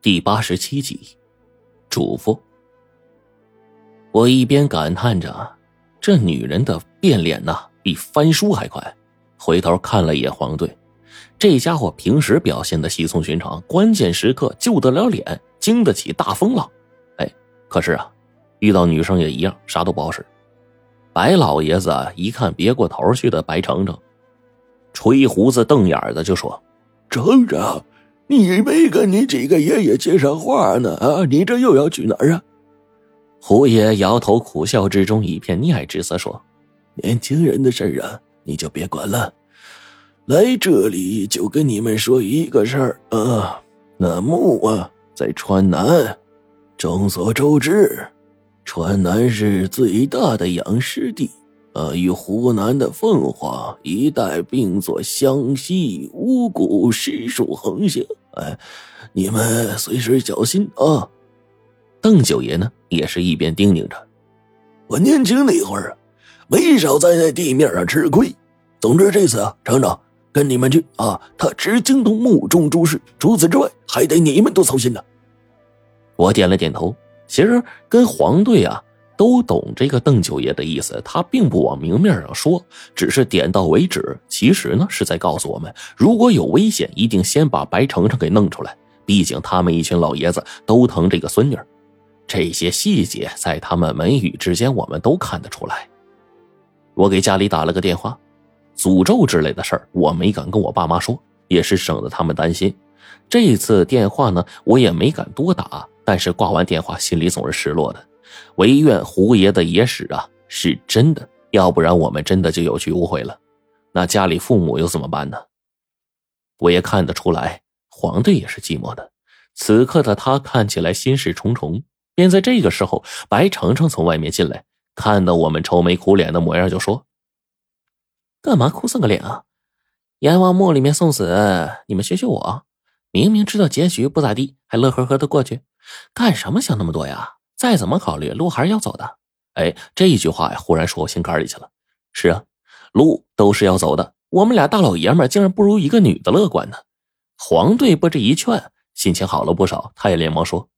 第八十七集，嘱咐。我一边感叹着，这女人的变脸呐，比翻书还快。回头看了一眼黄队，这家伙平时表现的稀松寻常，关键时刻救得了脸，经得起大风浪。哎，可是啊，遇到女生也一样，啥都不好使。白老爷子一看别过头去的白程程，吹胡子瞪眼的就说：“程程。”你没跟你几个爷爷接上话呢啊！你这又要去哪儿啊？胡爷摇头，苦笑之中一片溺爱之色，说：“年轻人的事啊，你就别管了。来这里就跟你们说一个事儿啊，那墓啊在川南。众所周知，川南是最大的养尸地。”呃，与湖南的凤凰一带并作湘西，巫蛊尸术横行。哎，你们随时小心啊！邓九爷呢，也是一边叮咛着。我年轻那会儿，没少在那地面上吃亏。总之这次啊，厂长跟你们去啊，他只精通墓中诸事，除此之外，还得你们多操心呢。我点了点头。其实跟黄队啊。都懂这个邓九爷的意思，他并不往明面上说，只是点到为止。其实呢，是在告诉我们，如果有危险，一定先把白程程给弄出来。毕竟他们一群老爷子都疼这个孙女这些细节在他们眉宇之间，我们都看得出来。我给家里打了个电话，诅咒之类的事儿，我没敢跟我爸妈说，也是省得他们担心。这次电话呢，我也没敢多打，但是挂完电话，心里总是失落的。唯愿胡爷的野史啊是真的，要不然我们真的就有去无回了。那家里父母又怎么办呢？我也看得出来，黄队也是寂寞的。此刻的他看起来心事重重。便在这个时候，白程程从外面进来，看到我们愁眉苦脸的模样，就说：“干嘛哭丧个脸啊？阎王墓里面送死，你们学学我，明明知道结局不咋地，还乐呵呵的过去，干什么想那么多呀？”再怎么考虑，路还是要走的。哎，这一句话呀，忽然说我心坎里去了。是啊，路都是要走的。我们俩大老爷们竟然不如一个女的乐观呢。黄队被这一劝，心情好了不少。他也连忙说：“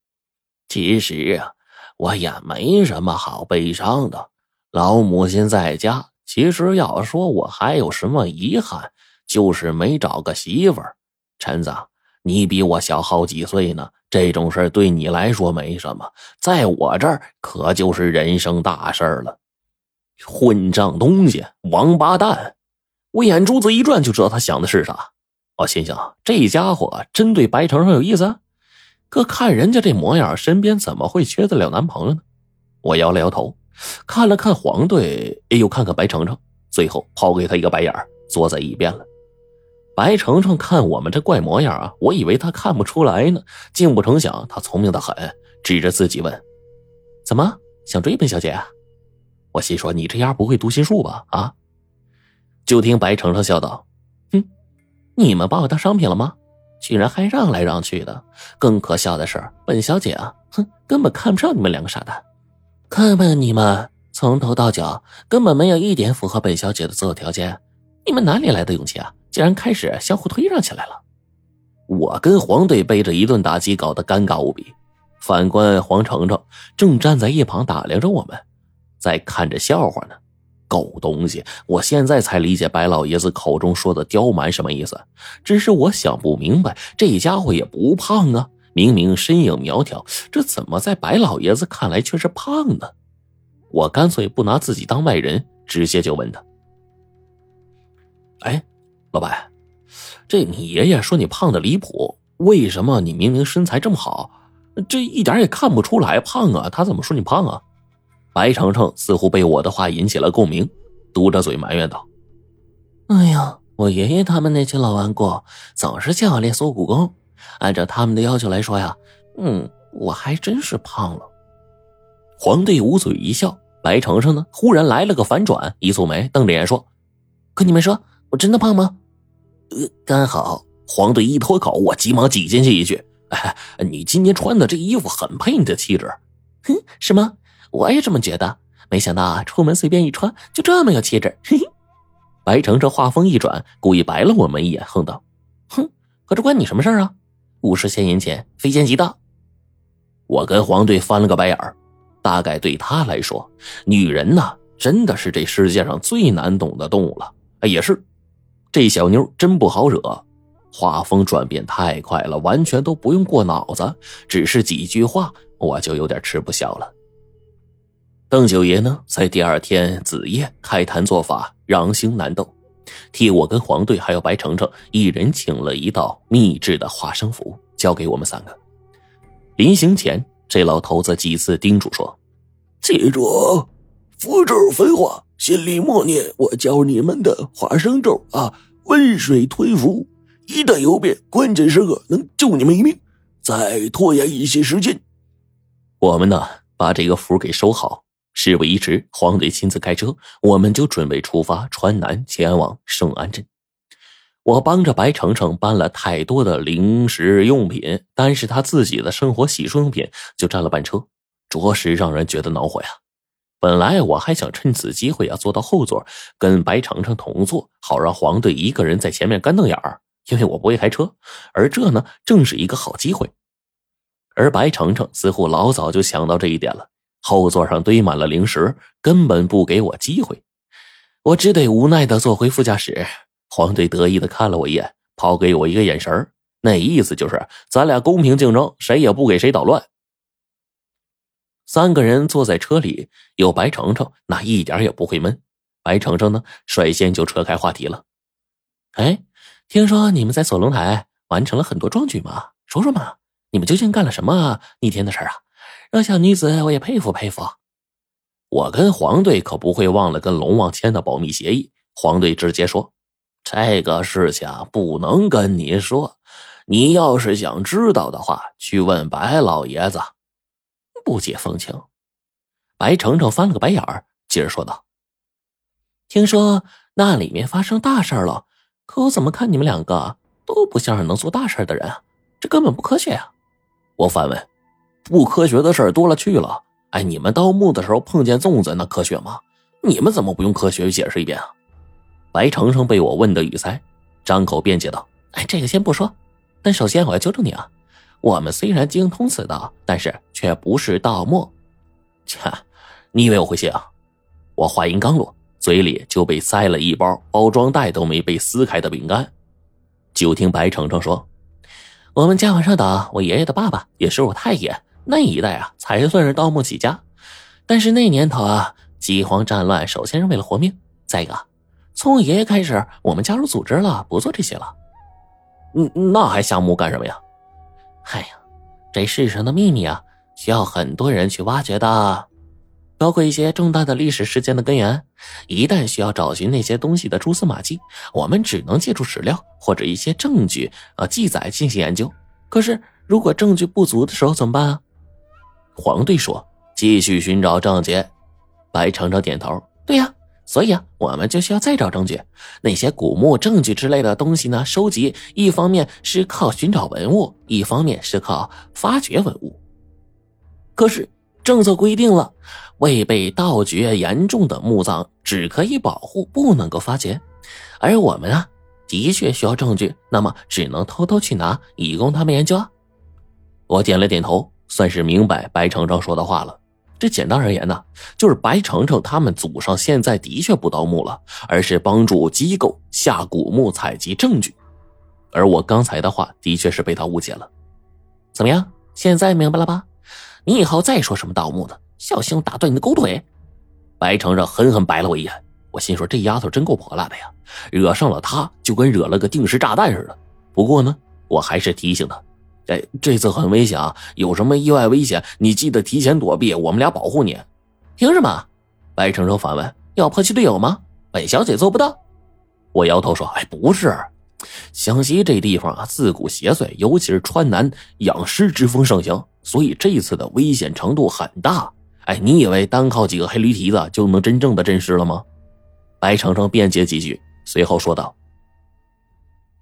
其实啊，我也没什么好悲伤的。老母亲在家，其实要说我还有什么遗憾，就是没找个媳妇儿。陈子，你比我小好几岁呢。”这种事对你来说没什么，在我这儿可就是人生大事了。混账东西，王八蛋！我眼珠子一转就知道他想的是啥。我心想，这家伙真对白程程有意思。可看人家这模样，身边怎么会缺得了男朋友呢？我摇了摇头，看了看黄队，又看看白程程，最后抛给他一个白眼坐在一边了。白程程看我们这怪模样啊，我以为他看不出来呢，竟不成想他聪明的很，指着自己问：“怎么想追本小姐？”我心说：“你这丫不会读心术吧？”啊！就听白程程笑道：“哼，你们把我当商品了吗？居然还让来让去的！更可笑的是，本小姐啊，哼，根本看不上你们两个傻蛋。看看你们从头到脚根本没有一点符合本小姐的择偶条件，你们哪里来的勇气啊？”竟然开始相互推让起来了，我跟黄队被这一顿打击搞得尴尬无比。反观黄程程，正站在一旁打量着我们，在看着笑话呢。狗东西！我现在才理解白老爷子口中说的刁蛮什么意思。只是我想不明白，这家伙也不胖啊，明明身影苗条，这怎么在白老爷子看来却是胖呢？我干脆不拿自己当外人，直接就问他：“哎。”老板，这你爷爷说你胖的离谱，为什么你明明身材这么好，这一点也看不出来胖啊？他怎么说你胖啊？白程程似乎被我的话引起了共鸣，嘟着嘴埋怨道：“哎呀，我爷爷他们那群老顽固总是叫我练缩骨功，按照他们的要求来说呀，嗯，我还真是胖了。”黄队捂嘴一笑，白程程呢，忽然来了个反转，一蹙眉，瞪着眼说：“跟你们说我真的胖吗？”呃，刚好黄队一脱口，我急忙挤进去一句：“哎，你今天穿的这衣服很配你的气质。”哼，是吗？我也这么觉得。没想到出门随便一穿就这么有气质。嘿嘿，白城这话锋一转，故意白了我们一眼，哼道：“哼，可这关你什么事啊？五十千银钱，非奸即盗。我跟黄队翻了个白眼儿，大概对他来说，女人呐，真的是这世界上最难懂的动物了。也是，这小妞真不好惹，画风转变太快了，完全都不用过脑子，只是几句话，我就有点吃不消了。邓九爷呢，在第二天子夜开坛做法，让星难斗，替我跟黄队还有白程程一人请了一道秘制的化生符，交给我们三个。临行前，这老头子几次叮嘱说：“记住，符咒分化，心里默念我教你们的化生咒啊，温水吞服，一旦有变，关键时刻能救你们一命。再拖延一些时间，我们呢，把这个符给收好。”事不宜迟，黄队亲自开车，我们就准备出发，川南前往圣安镇。我帮着白程程搬了太多的零食用品，但是他自己的生活洗漱用品就占了半车，着实让人觉得恼火呀。本来我还想趁此机会啊坐到后座，跟白程程同坐，好让黄队一个人在前面干瞪眼儿，因为我不会开车，而这呢正是一个好机会。而白程程似乎老早就想到这一点了。后座上堆满了零食，根本不给我机会，我只得无奈的坐回副驾驶。黄队得意的看了我一眼，抛给我一个眼神那意思就是咱俩公平竞争，谁也不给谁捣乱。三个人坐在车里，有白程程，那一点也不会闷。白程程呢，率先就扯开话题了：“哎，听说你们在锁龙台完成了很多壮举嘛？说说嘛，你们究竟干了什么逆天的事啊？”让小女子，我也佩服佩服。我跟黄队可不会忘了跟龙王签的保密协议。黄队直接说：“这个事情不能跟你说，你要是想知道的话，去问白老爷子。”不解风情。白程程翻了个白眼儿，接着说道：“听说那里面发生大事了，可我怎么看你们两个都不像是能做大事的人？这根本不科学呀！”我反问。不科学的事多了去了，哎，你们盗墓的时候碰见粽子，那科学吗？你们怎么不用科学解释一遍啊？白程程被我问得语塞，张口辩解道：“哎，这个先不说，但首先我要纠正你啊，我们虽然精通此道，但是却不是盗墓。”切，你以为我会信啊？我话音刚落，嘴里就被塞了一包包装袋都没被撕开的饼干。就听白程程说：“我们家往上倒，我爷爷的爸爸也是我太爷。”那一代啊，才算是盗墓起家，但是那年头啊，饥荒战乱，首先是为了活命。再一个，从我爷爷开始，我们加入组织了，不做这些了。嗯，那还下墓干什么呀？哎呀，这世上的秘密啊，需要很多人去挖掘的，包括一些重大的历史事件的根源。一旦需要找寻那些东西的蛛丝马迹，我们只能借助史料或者一些证据啊记载进行研究。可是，如果证据不足的时候怎么办啊？黄队说：“继续寻找证据。”白程程点头：“对呀，所以啊，我们就需要再找证据。那些古墓证据之类的东西呢？收集一方面是靠寻找文物，一方面是靠发掘文物。可是政策规定了，未被盗掘严重的墓葬只可以保护，不能够发掘。而我们啊，的确需要证据，那么只能偷偷去拿，以供他们研究。”我点了点头。算是明白白成章说的话了。这简单而言呢，就是白程程他们祖上现在的确不盗墓了，而是帮助机构下古墓采集证据。而我刚才的话的确是被他误解了。怎么样，现在明白了吧？你以后再说什么盗墓的，小心我打断你的狗腿！白程程狠狠白了我一眼。我心说这丫头真够泼辣的呀，惹上了她就跟惹了个定时炸弹似的。不过呢，我还是提醒她。哎，这次很危险啊！有什么意外危险，你记得提前躲避，我们俩保护你。凭什么？白程程反问：“要抛弃队友吗？”本小姐做不到。我摇头说：“哎，不是，湘西这地方啊，自古邪祟，尤其是川南养尸之风盛行，所以这次的危险程度很大。哎，你以为单靠几个黑驴蹄子就能真正的镇尸了吗？”白程程辩解几句，随后说道。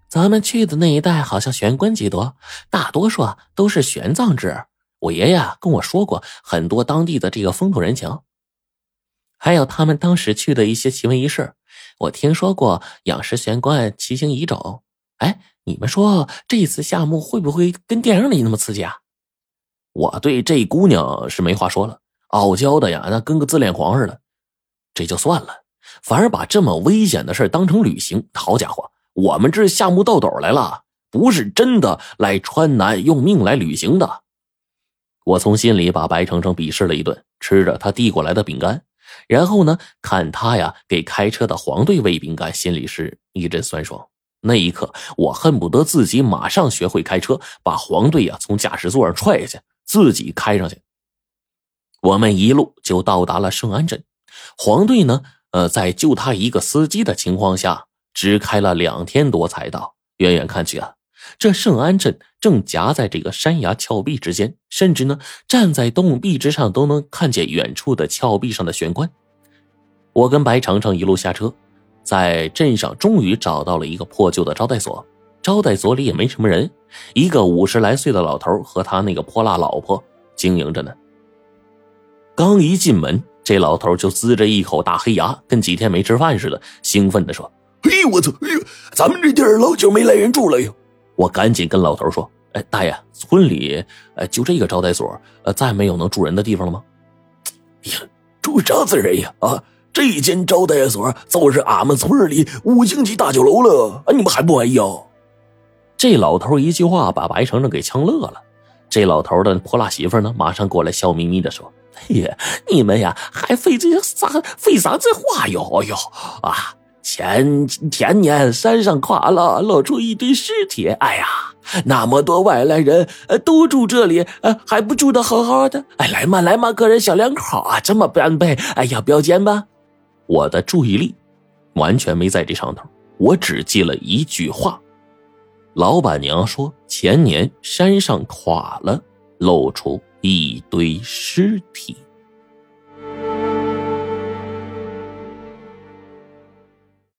咱们去的那一带好像玄关极多，大多数都是玄奘制。我爷爷跟我说过很多当地的这个风土人情，还有他们当时去的一些奇闻异事。我听说过养尸玄关、七星遗冢。哎，你们说这次项目会不会跟电影里那么刺激啊？我对这姑娘是没话说了，傲娇的呀，那跟个自恋狂似的。这就算了，反而把这么危险的事当成旅行，好家伙，我们这是夏目豆豆来了，不是真的来川南用命来旅行的。我从心里把白程程鄙视了一顿，吃着他递过来的饼干，然后呢，看他呀给开车的黄队喂饼干，心里是一阵酸爽。那一刻，我恨不得自己马上学会开车，把黄队呀从驾驶座上踹下去。自己开上去，我们一路就到达了圣安镇。黄队呢，呃，在就他一个司机的情况下，只开了两天多才到。远远看去啊，这圣安镇正夹在这个山崖峭壁之间，甚至呢，站在洞壁之上都能看见远处的峭壁上的玄关。我跟白程程一路下车，在镇上终于找到了一个破旧的招待所。招待所里也没什么人，一个五十来岁的老头和他那个泼辣老婆经营着呢。刚一进门，这老头就呲着一口大黑牙，跟几天没吃饭似的，兴奋地说：“哎呦我操！哎呦，咱们这地儿老久没来人住了哟！”我赶紧跟老头说：“哎，大爷，村里呃就这个招待所，呃再没有能住人的地方了吗？”呀，住啥子人呀？啊，这间招待所就是俺们村里五星级大酒楼了，啊，你们还不满意啊？这老头一句话把白程程给呛乐了。这老头的泼辣媳妇呢，马上过来笑眯眯的说：“哎呀，你们呀还费这啥费啥这话哟？哎呦啊，前前年山上垮了，露出一堆尸体。哎呀，那么多外来人都住这里，呃，还不住的好好的？哎，来嘛来嘛，个人小两口啊，这么般配，哎呀，不要紧吧？我的注意力完全没在这上头，我只记了一句话。”老板娘说：“前年山上垮了，露出一堆尸体。”